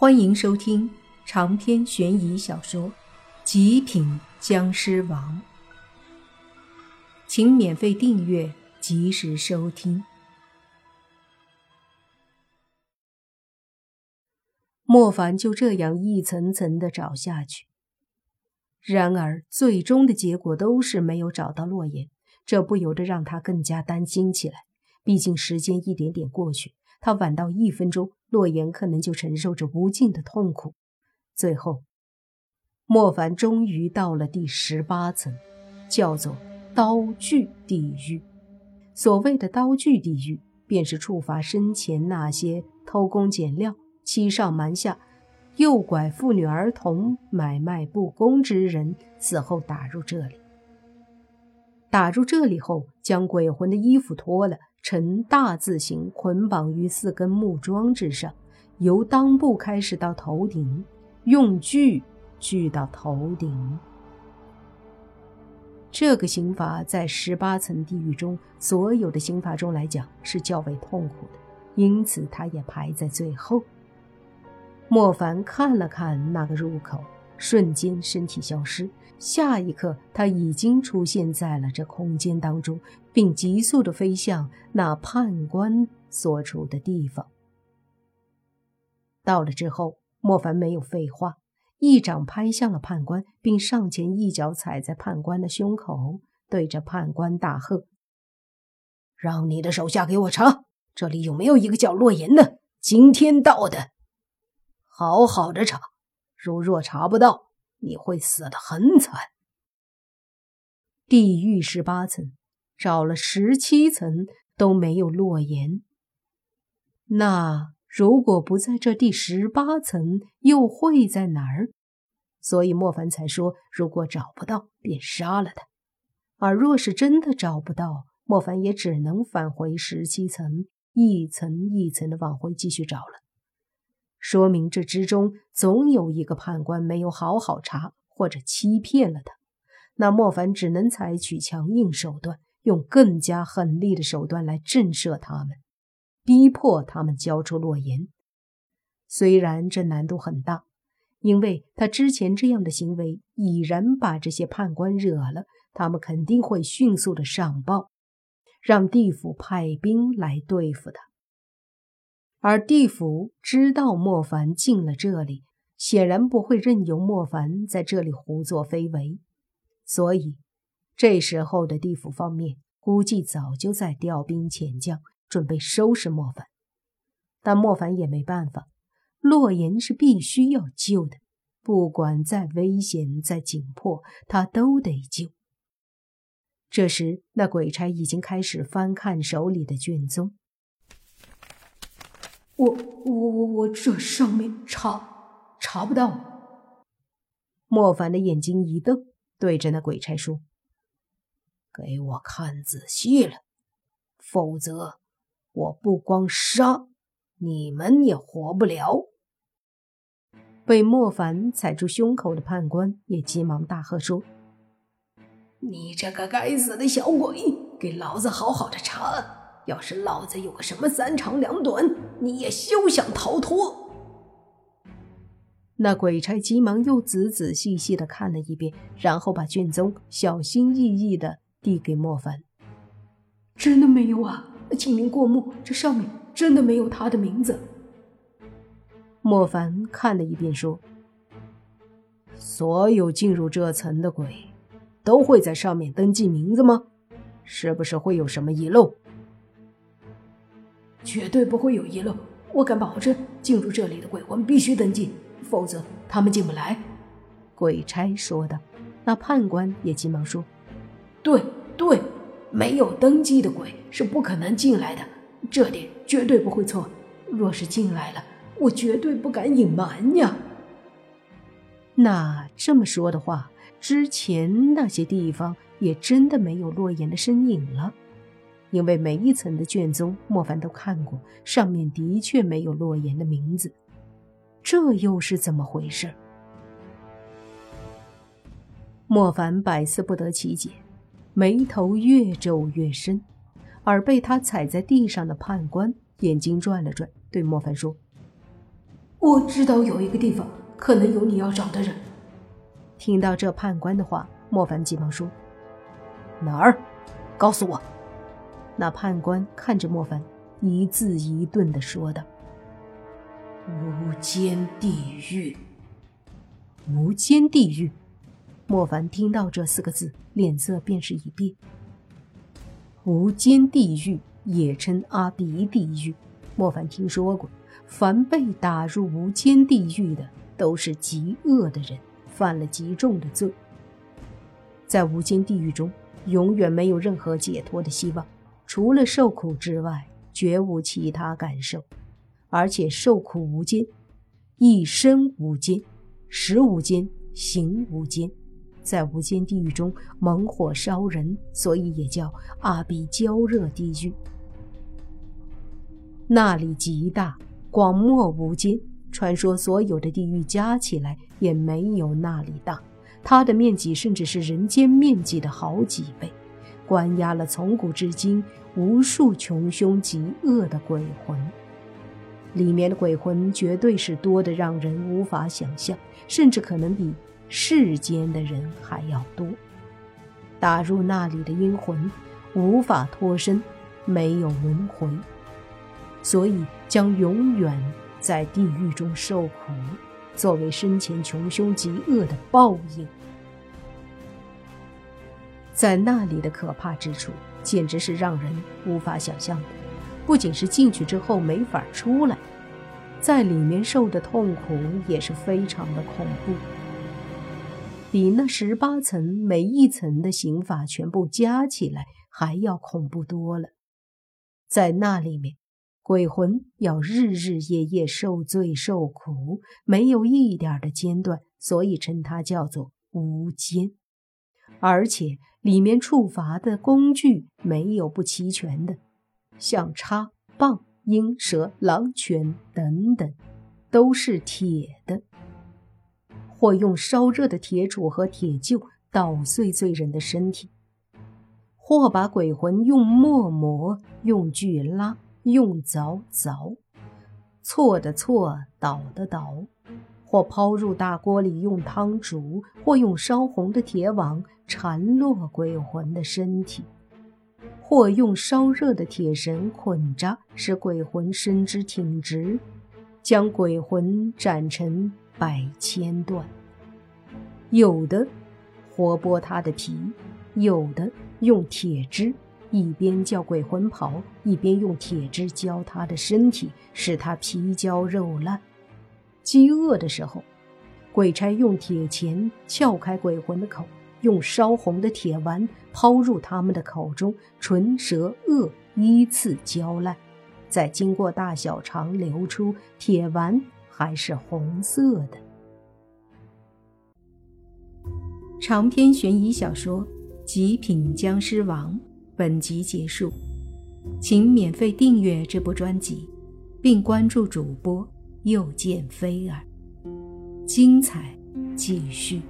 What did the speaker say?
欢迎收听长篇悬疑小说《极品僵尸王》，请免费订阅，及时收听。莫凡就这样一层层的找下去，然而最终的结果都是没有找到洛言，这不由得让他更加担心起来。毕竟时间一点点过去，他晚到一分钟。洛言可能就承受着无尽的痛苦。最后，莫凡终于到了第十八层，叫做刀具地狱。所谓的刀具地狱，便是处罚生前那些偷工减料、欺上瞒下、诱拐妇女儿童、买卖不公之人，死后打入这里。打入这里后，将鬼魂的衣服脱了。呈大字形捆绑于四根木桩之上，由裆部开始到头顶，用锯锯到头顶。这个刑罚在十八层地狱中所有的刑罚中来讲是较为痛苦的，因此它也排在最后。莫凡看了看那个入口，瞬间身体消失。下一刻，他已经出现在了这空间当中，并急速的飞向那判官所处的地方。到了之后，莫凡没有废话，一掌拍向了判官，并上前一脚踩在判官的胸口，对着判官大喝：“让你的手下给我查，这里有没有一个叫洛言的？今天到的，好好的查，如若查不到。”你会死得很惨。地狱十八层，找了十七层都没有落言。那如果不在这第十八层，又会在哪儿？所以莫凡才说，如果找不到，便杀了他。而若是真的找不到，莫凡也只能返回十七层，一层一层的往回继续找了。说明这之中总有一个判官没有好好查，或者欺骗了他。那莫凡只能采取强硬手段，用更加狠厉的手段来震慑他们，逼迫他们交出洛言。虽然这难度很大，因为他之前这样的行为已然把这些判官惹了，他们肯定会迅速的上报，让地府派兵来对付他。而地府知道莫凡进了这里，显然不会任由莫凡在这里胡作非为，所以这时候的地府方面估计早就在调兵遣将，准备收拾莫凡。但莫凡也没办法，洛言是必须要救的，不管再危险、再紧迫，他都得救。这时，那鬼差已经开始翻看手里的卷宗。我我我我这上面查查不到。莫凡的眼睛一瞪，对着那鬼差说：“给我看仔细了，否则我不光杀你们也活不了。”被莫凡踩住胸口的判官也急忙大喝说：“你这个该死的小鬼，给老子好好的查案！”要是老子有个什么三长两短，你也休想逃脱！那鬼差急忙又仔仔细细的看了一遍，然后把卷宗小心翼翼的递给莫凡。真的没有啊，请您过目，这上面真的没有他的名字。莫凡看了一遍，说：“所有进入这层的鬼，都会在上面登记名字吗？是不是会有什么遗漏？”绝对不会有遗漏，我敢保证，进入这里的鬼魂必须登记，否则他们进不来。”鬼差说的。那判官也急忙说：“对对，没有登记的鬼是不可能进来的，这点绝对不会错。若是进来了，我绝对不敢隐瞒呀。”那这么说的话，之前那些地方也真的没有洛言的身影了。因为每一层的卷宗，莫凡都看过，上面的确没有洛言的名字，这又是怎么回事？莫凡百思不得其解，眉头越皱越深。而被他踩在地上的判官眼睛转了转，对莫凡说：“我知道有一个地方可能有你要找的人。听到这判官的话，莫凡急忙说：“哪儿？告诉我。”那判官看着莫凡，一字一顿的说道：“无间地狱。”无间地狱。莫凡听到这四个字，脸色便是一变。无间地狱也称阿鼻地狱，莫凡听说过，凡被打入无间地狱的，都是极恶的人。犯了极重的罪，在无间地狱中，永远没有任何解脱的希望，除了受苦之外，绝无其他感受。而且受苦无间，一生无间，食无间，行无间，在无间地狱中猛火烧人，所以也叫阿鼻焦热地狱。那里极大，广漠无间。传说所有的地狱加起来也没有那里大，它的面积甚至是人间面积的好几倍，关押了从古至今无数穷凶极恶的鬼魂。里面的鬼魂绝对是多的让人无法想象，甚至可能比世间的人还要多。打入那里的阴魂无法脱身，没有轮回，所以将永远。在地狱中受苦，作为生前穷凶极恶的报应。在那里的可怕之处，简直是让人无法想象的。不仅是进去之后没法出来，在里面受的痛苦也是非常的恐怖，比那十八层每一层的刑法全部加起来还要恐怖多了。在那里面。鬼魂要日日夜夜受罪受苦，没有一点的间断，所以称它叫做无间。而且里面处罚的工具没有不齐全的，像叉、棒、鹰、蛇、狼、犬等等，都是铁的，或用烧热的铁杵和铁臼捣碎罪人的身体，或把鬼魂用磨磨，用锯拉。用凿凿，错的错，倒的倒，或抛入大锅里用汤煮，或用烧红的铁网缠落鬼魂的身体，或用烧热的铁绳捆扎，使鬼魂伸直挺直，将鬼魂斩成百千段。有的活剥他的皮，有的用铁枝。一边叫鬼魂跑，一边用铁枝浇他的身体，使他皮焦肉烂。饥饿的时候，鬼差用铁钳撬开鬼魂的口，用烧红的铁丸抛入他们的口中，唇、舌、颚依次焦烂，再经过大小肠流出，铁丸还是红色的。长篇悬疑小说《极品僵尸王》。本集结束，请免费订阅这部专辑，并关注主播又见菲儿，精彩继续。